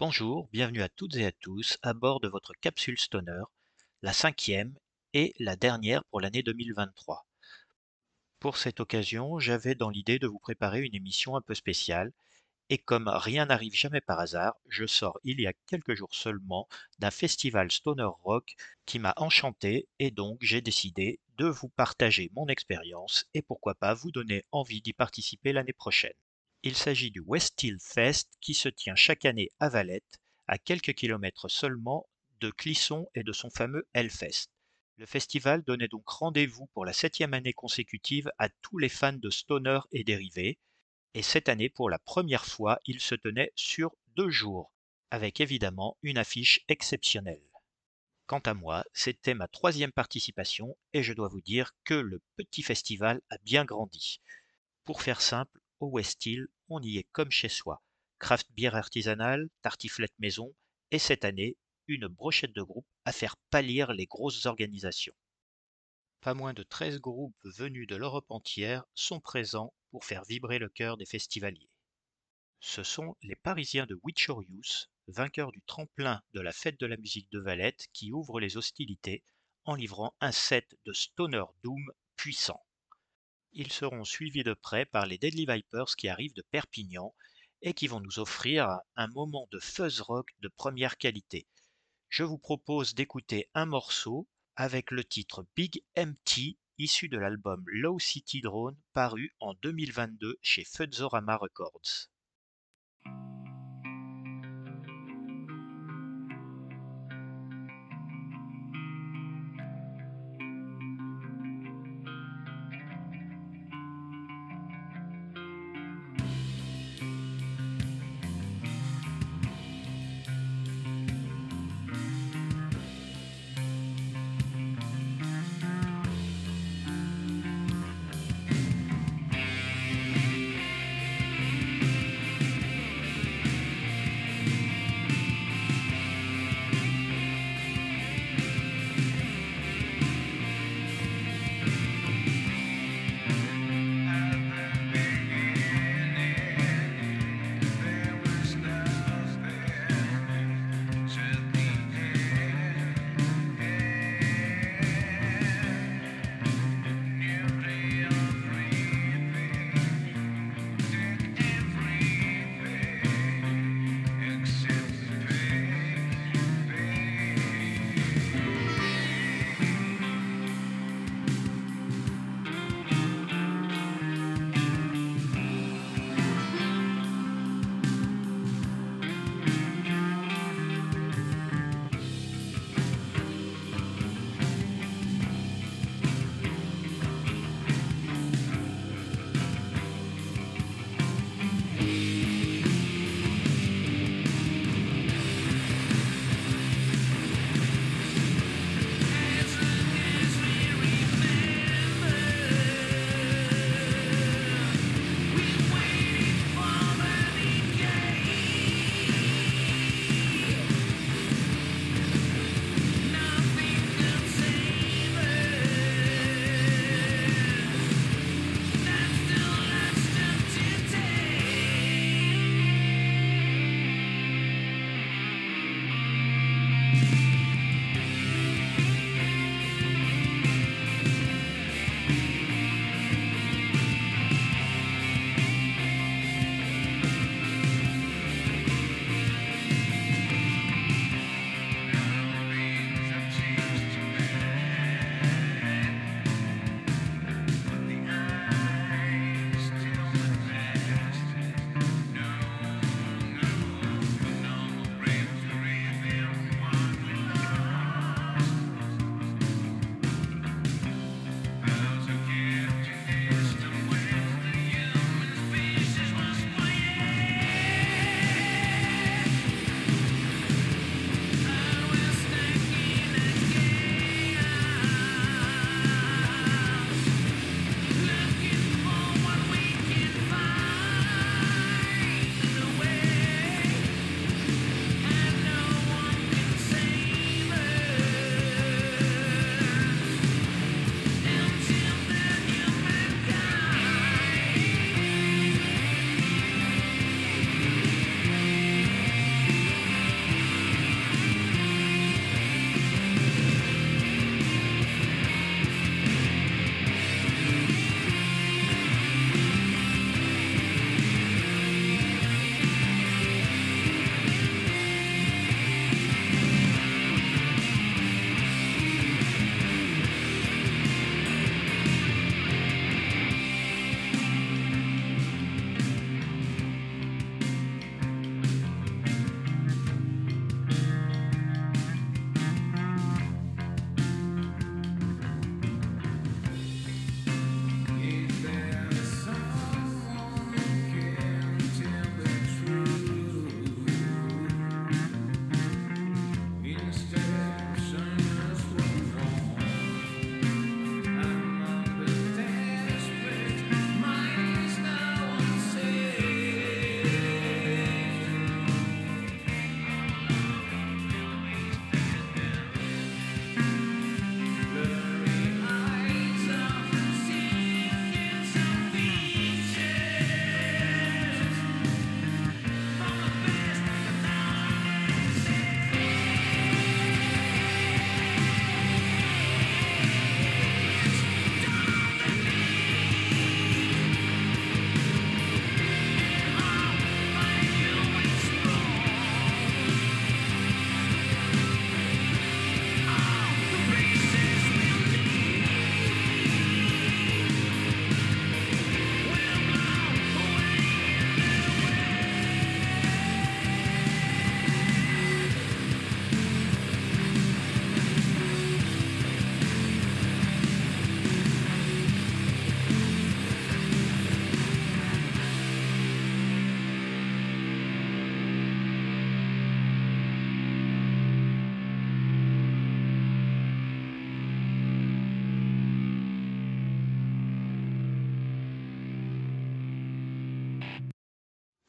Bonjour, bienvenue à toutes et à tous à bord de votre capsule Stoner, la cinquième et la dernière pour l'année 2023. Pour cette occasion, j'avais dans l'idée de vous préparer une émission un peu spéciale, et comme rien n'arrive jamais par hasard, je sors il y a quelques jours seulement d'un festival Stoner Rock qui m'a enchanté, et donc j'ai décidé de vous partager mon expérience et pourquoi pas vous donner envie d'y participer l'année prochaine. Il s'agit du Westhill Fest qui se tient chaque année à Valette, à quelques kilomètres seulement de Clisson et de son fameux Hellfest. Le festival donnait donc rendez-vous pour la septième année consécutive à tous les fans de stoner et dérivés, et cette année, pour la première fois, il se tenait sur deux jours, avec évidemment une affiche exceptionnelle. Quant à moi, c'était ma troisième participation et je dois vous dire que le petit festival a bien grandi. Pour faire simple, au West Hill, on y est comme chez soi. Craft bière artisanale, tartiflette maison, et cette année, une brochette de groupe à faire pâlir les grosses organisations. Pas moins de 13 groupes venus de l'Europe entière sont présents pour faire vibrer le cœur des festivaliers. Ce sont les Parisiens de Witchorius, vainqueurs du tremplin de la fête de la musique de Valette, qui ouvrent les hostilités en livrant un set de Stoner Doom puissant. Ils seront suivis de près par les Deadly Vipers qui arrivent de Perpignan et qui vont nous offrir un moment de fuzz rock de première qualité. Je vous propose d'écouter un morceau avec le titre Big Empty issu de l'album Low City Drone paru en 2022 chez Fuzzorama Records.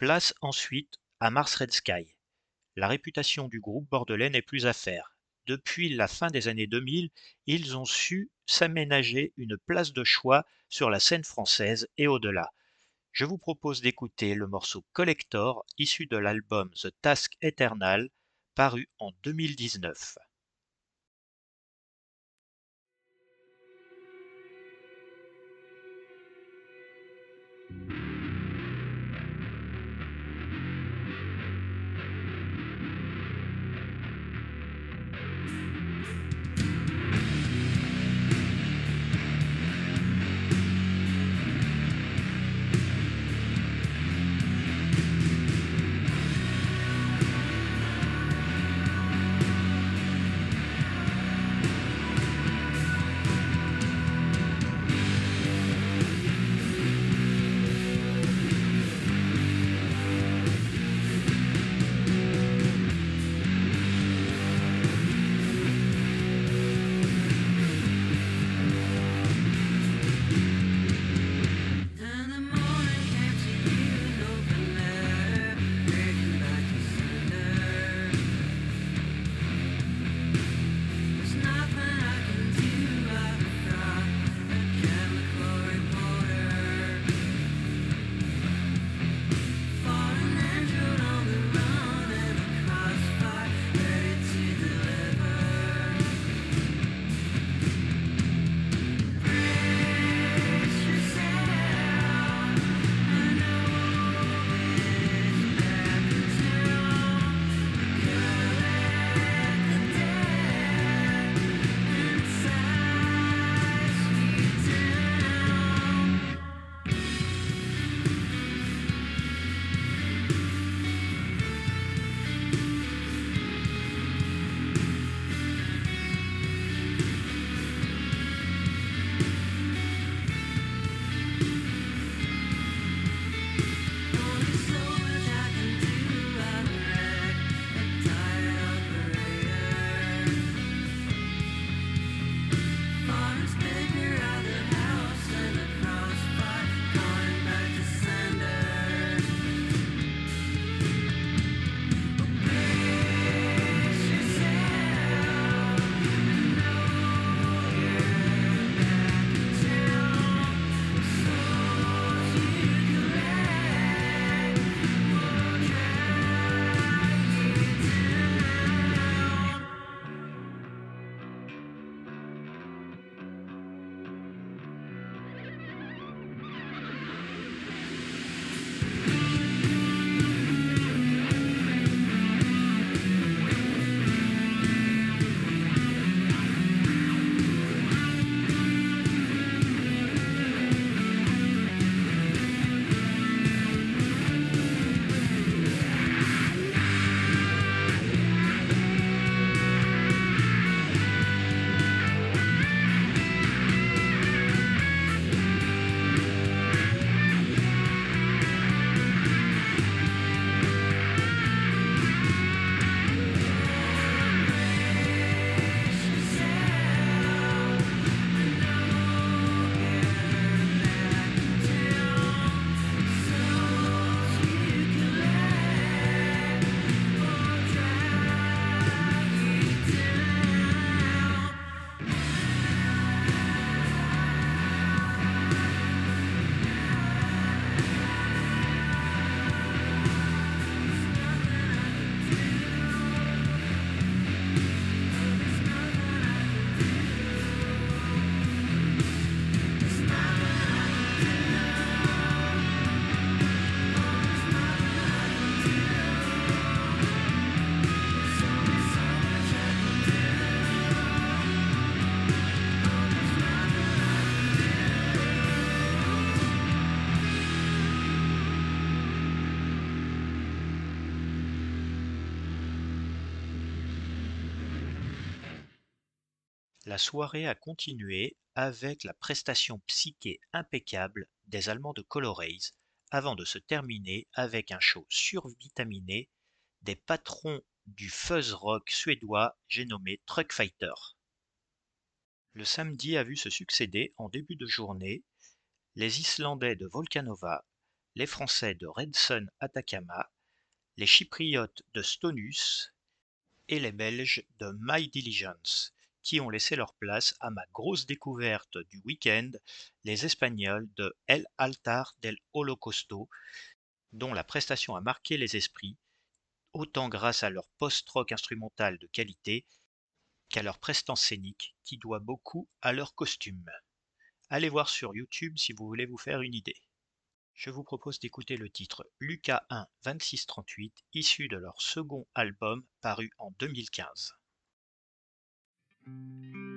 Place ensuite à Mars Red Sky. La réputation du groupe bordelais n'est plus à faire. Depuis la fin des années 2000, ils ont su s'aménager une place de choix sur la scène française et au-delà. Je vous propose d'écouter le morceau Collector issu de l'album The Task Eternal paru en 2019. La soirée a continué avec la prestation psyché impeccable des Allemands de Coloraze avant de se terminer avec un show survitaminé des patrons du fuzz rock suédois j'ai nommé Truck Fighter. Le samedi a vu se succéder en début de journée les Islandais de Volcanova, les Français de Redsun Atacama, les Chypriotes de Stonus et les Belges de My Diligence, qui ont laissé leur place à ma grosse découverte du week-end, les Espagnols de El Altar del Holocausto, dont la prestation a marqué les esprits, autant grâce à leur post-rock instrumental de qualité qu'à leur prestance scénique qui doit beaucoup à leur costume. Allez voir sur YouTube si vous voulez vous faire une idée. Je vous propose d'écouter le titre Lucas 1 2638 issu de leur second album paru en 2015. Música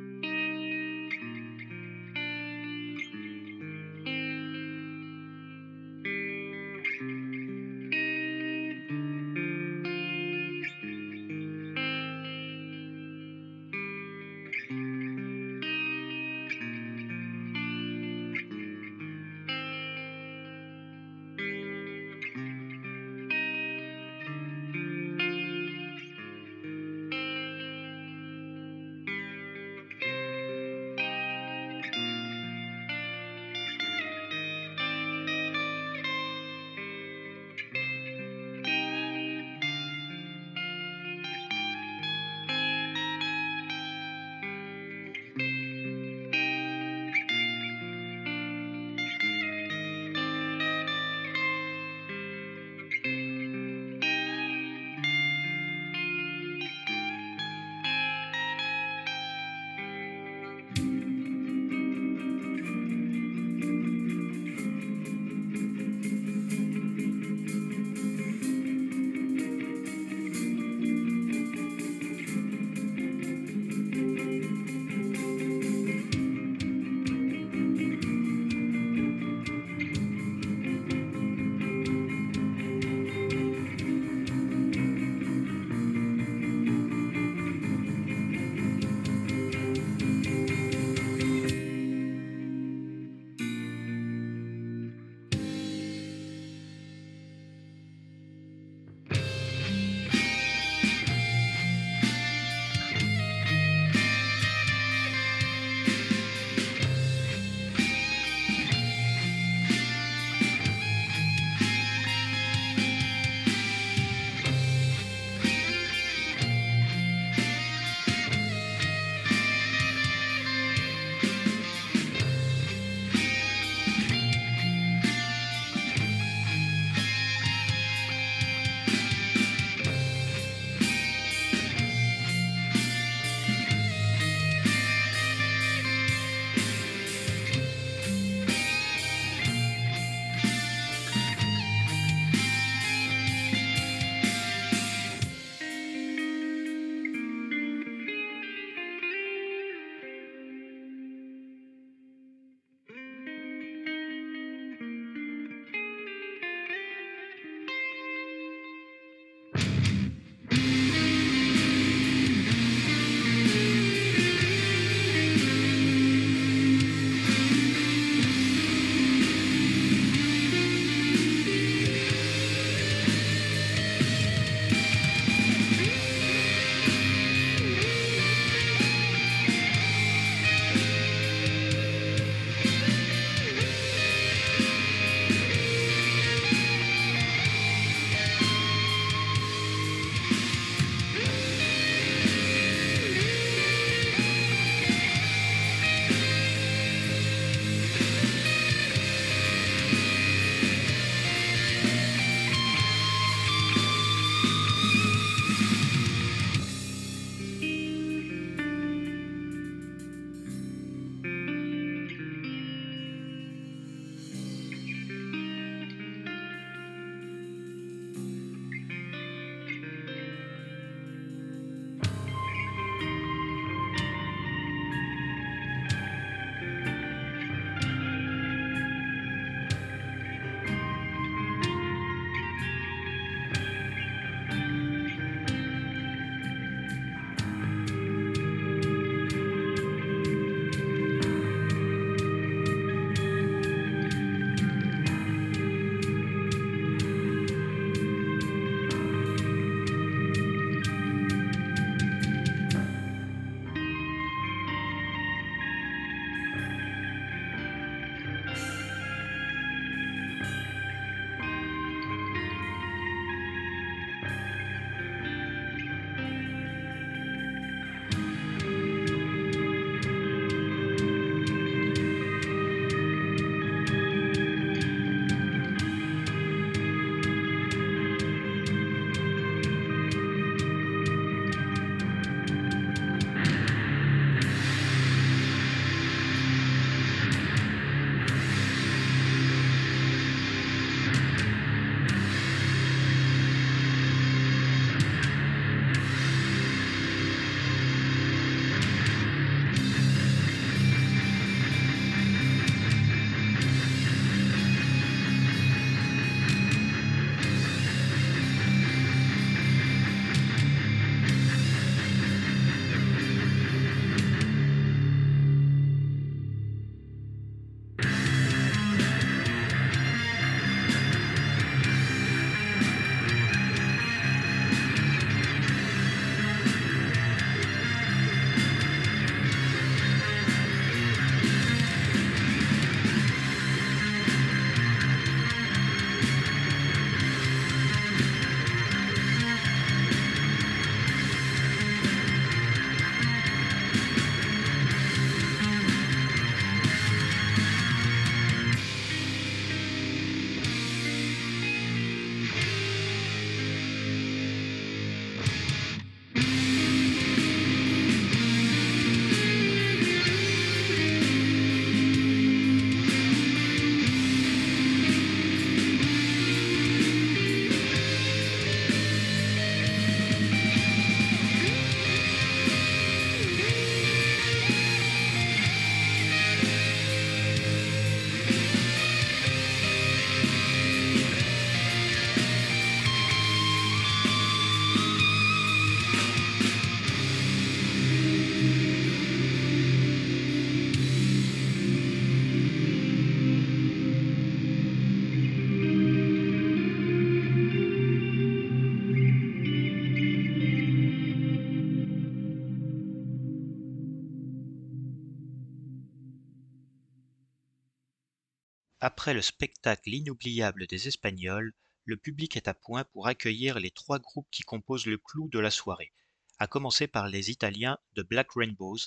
Après le spectacle inoubliable des Espagnols, le public est à point pour accueillir les trois groupes qui composent le clou de la soirée, à commencer par les Italiens de Black Rainbows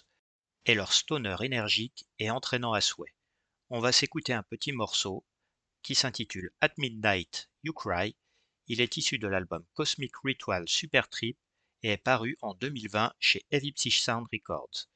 et leur stoner énergique et entraînant à souhait. On va s'écouter un petit morceau qui s'intitule At Midnight You Cry. Il est issu de l'album Cosmic Ritual Super Trip et est paru en 2020 chez Heavy Sound Records.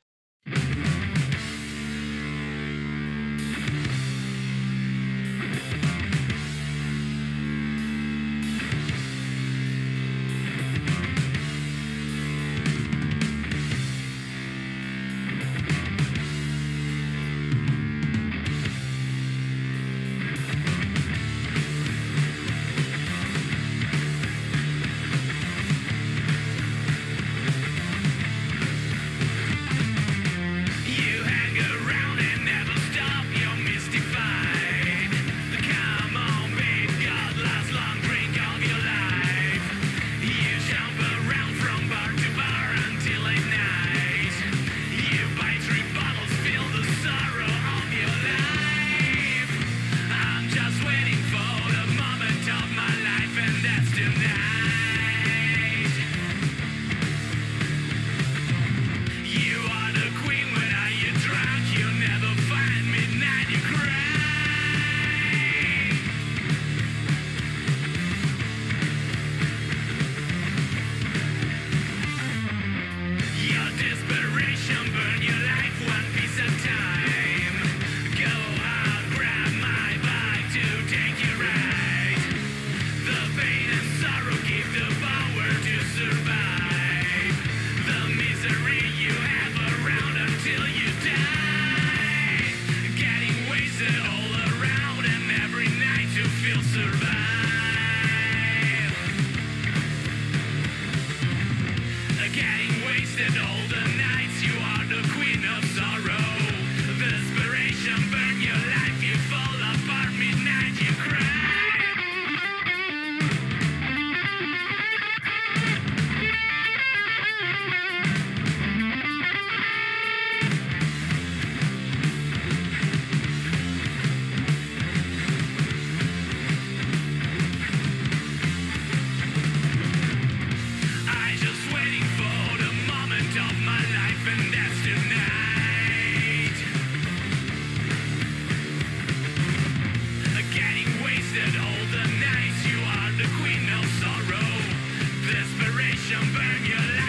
Les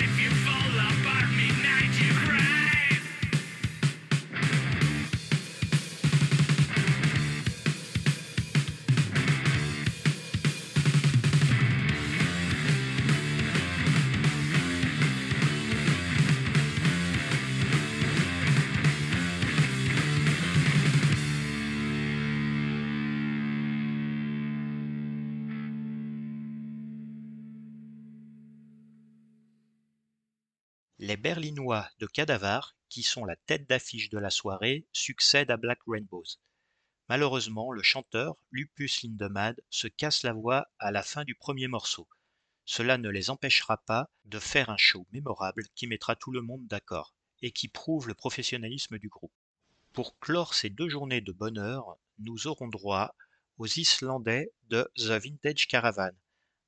Berlinois de Cadavar, qui sont la tête d'affiche de la soirée, succèdent à Black Rainbows. Malheureusement, le chanteur, Lupus Lindemade, se casse la voix à la fin du premier morceau. Cela ne les empêchera pas de faire un show mémorable qui mettra tout le monde d'accord et qui prouve le professionnalisme du groupe. Pour clore ces deux journées de bonheur, nous aurons droit aux Islandais de The Vintage Caravan,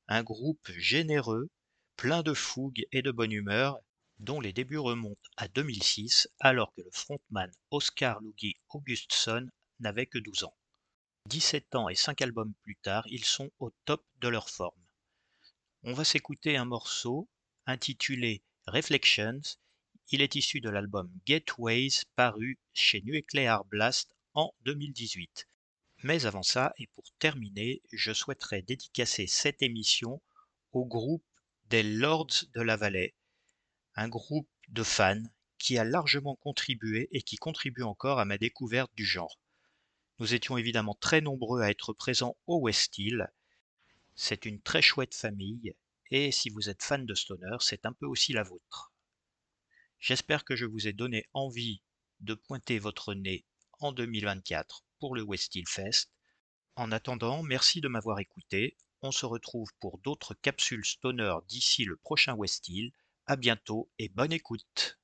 un groupe généreux, plein de fougue et de bonne humeur, dont les débuts remontent à 2006 alors que le frontman Oscar Lugi Augustsson n'avait que 12 ans. 17 ans et 5 albums plus tard, ils sont au top de leur forme. On va s'écouter un morceau intitulé Reflections. Il est issu de l'album Gateways paru chez Nuclear Blast en 2018. Mais avant ça, et pour terminer, je souhaiterais dédicacer cette émission au groupe des Lords de la Vallée, un groupe de fans qui a largement contribué et qui contribue encore à ma découverte du genre. Nous étions évidemment très nombreux à être présents au West Hill. C'est une très chouette famille et si vous êtes fan de Stoner, c'est un peu aussi la vôtre. J'espère que je vous ai donné envie de pointer votre nez en 2024 pour le West Hill Fest. En attendant, merci de m'avoir écouté. On se retrouve pour d'autres capsules Stoner d'ici le prochain West Hill. À bientôt et bonne écoute.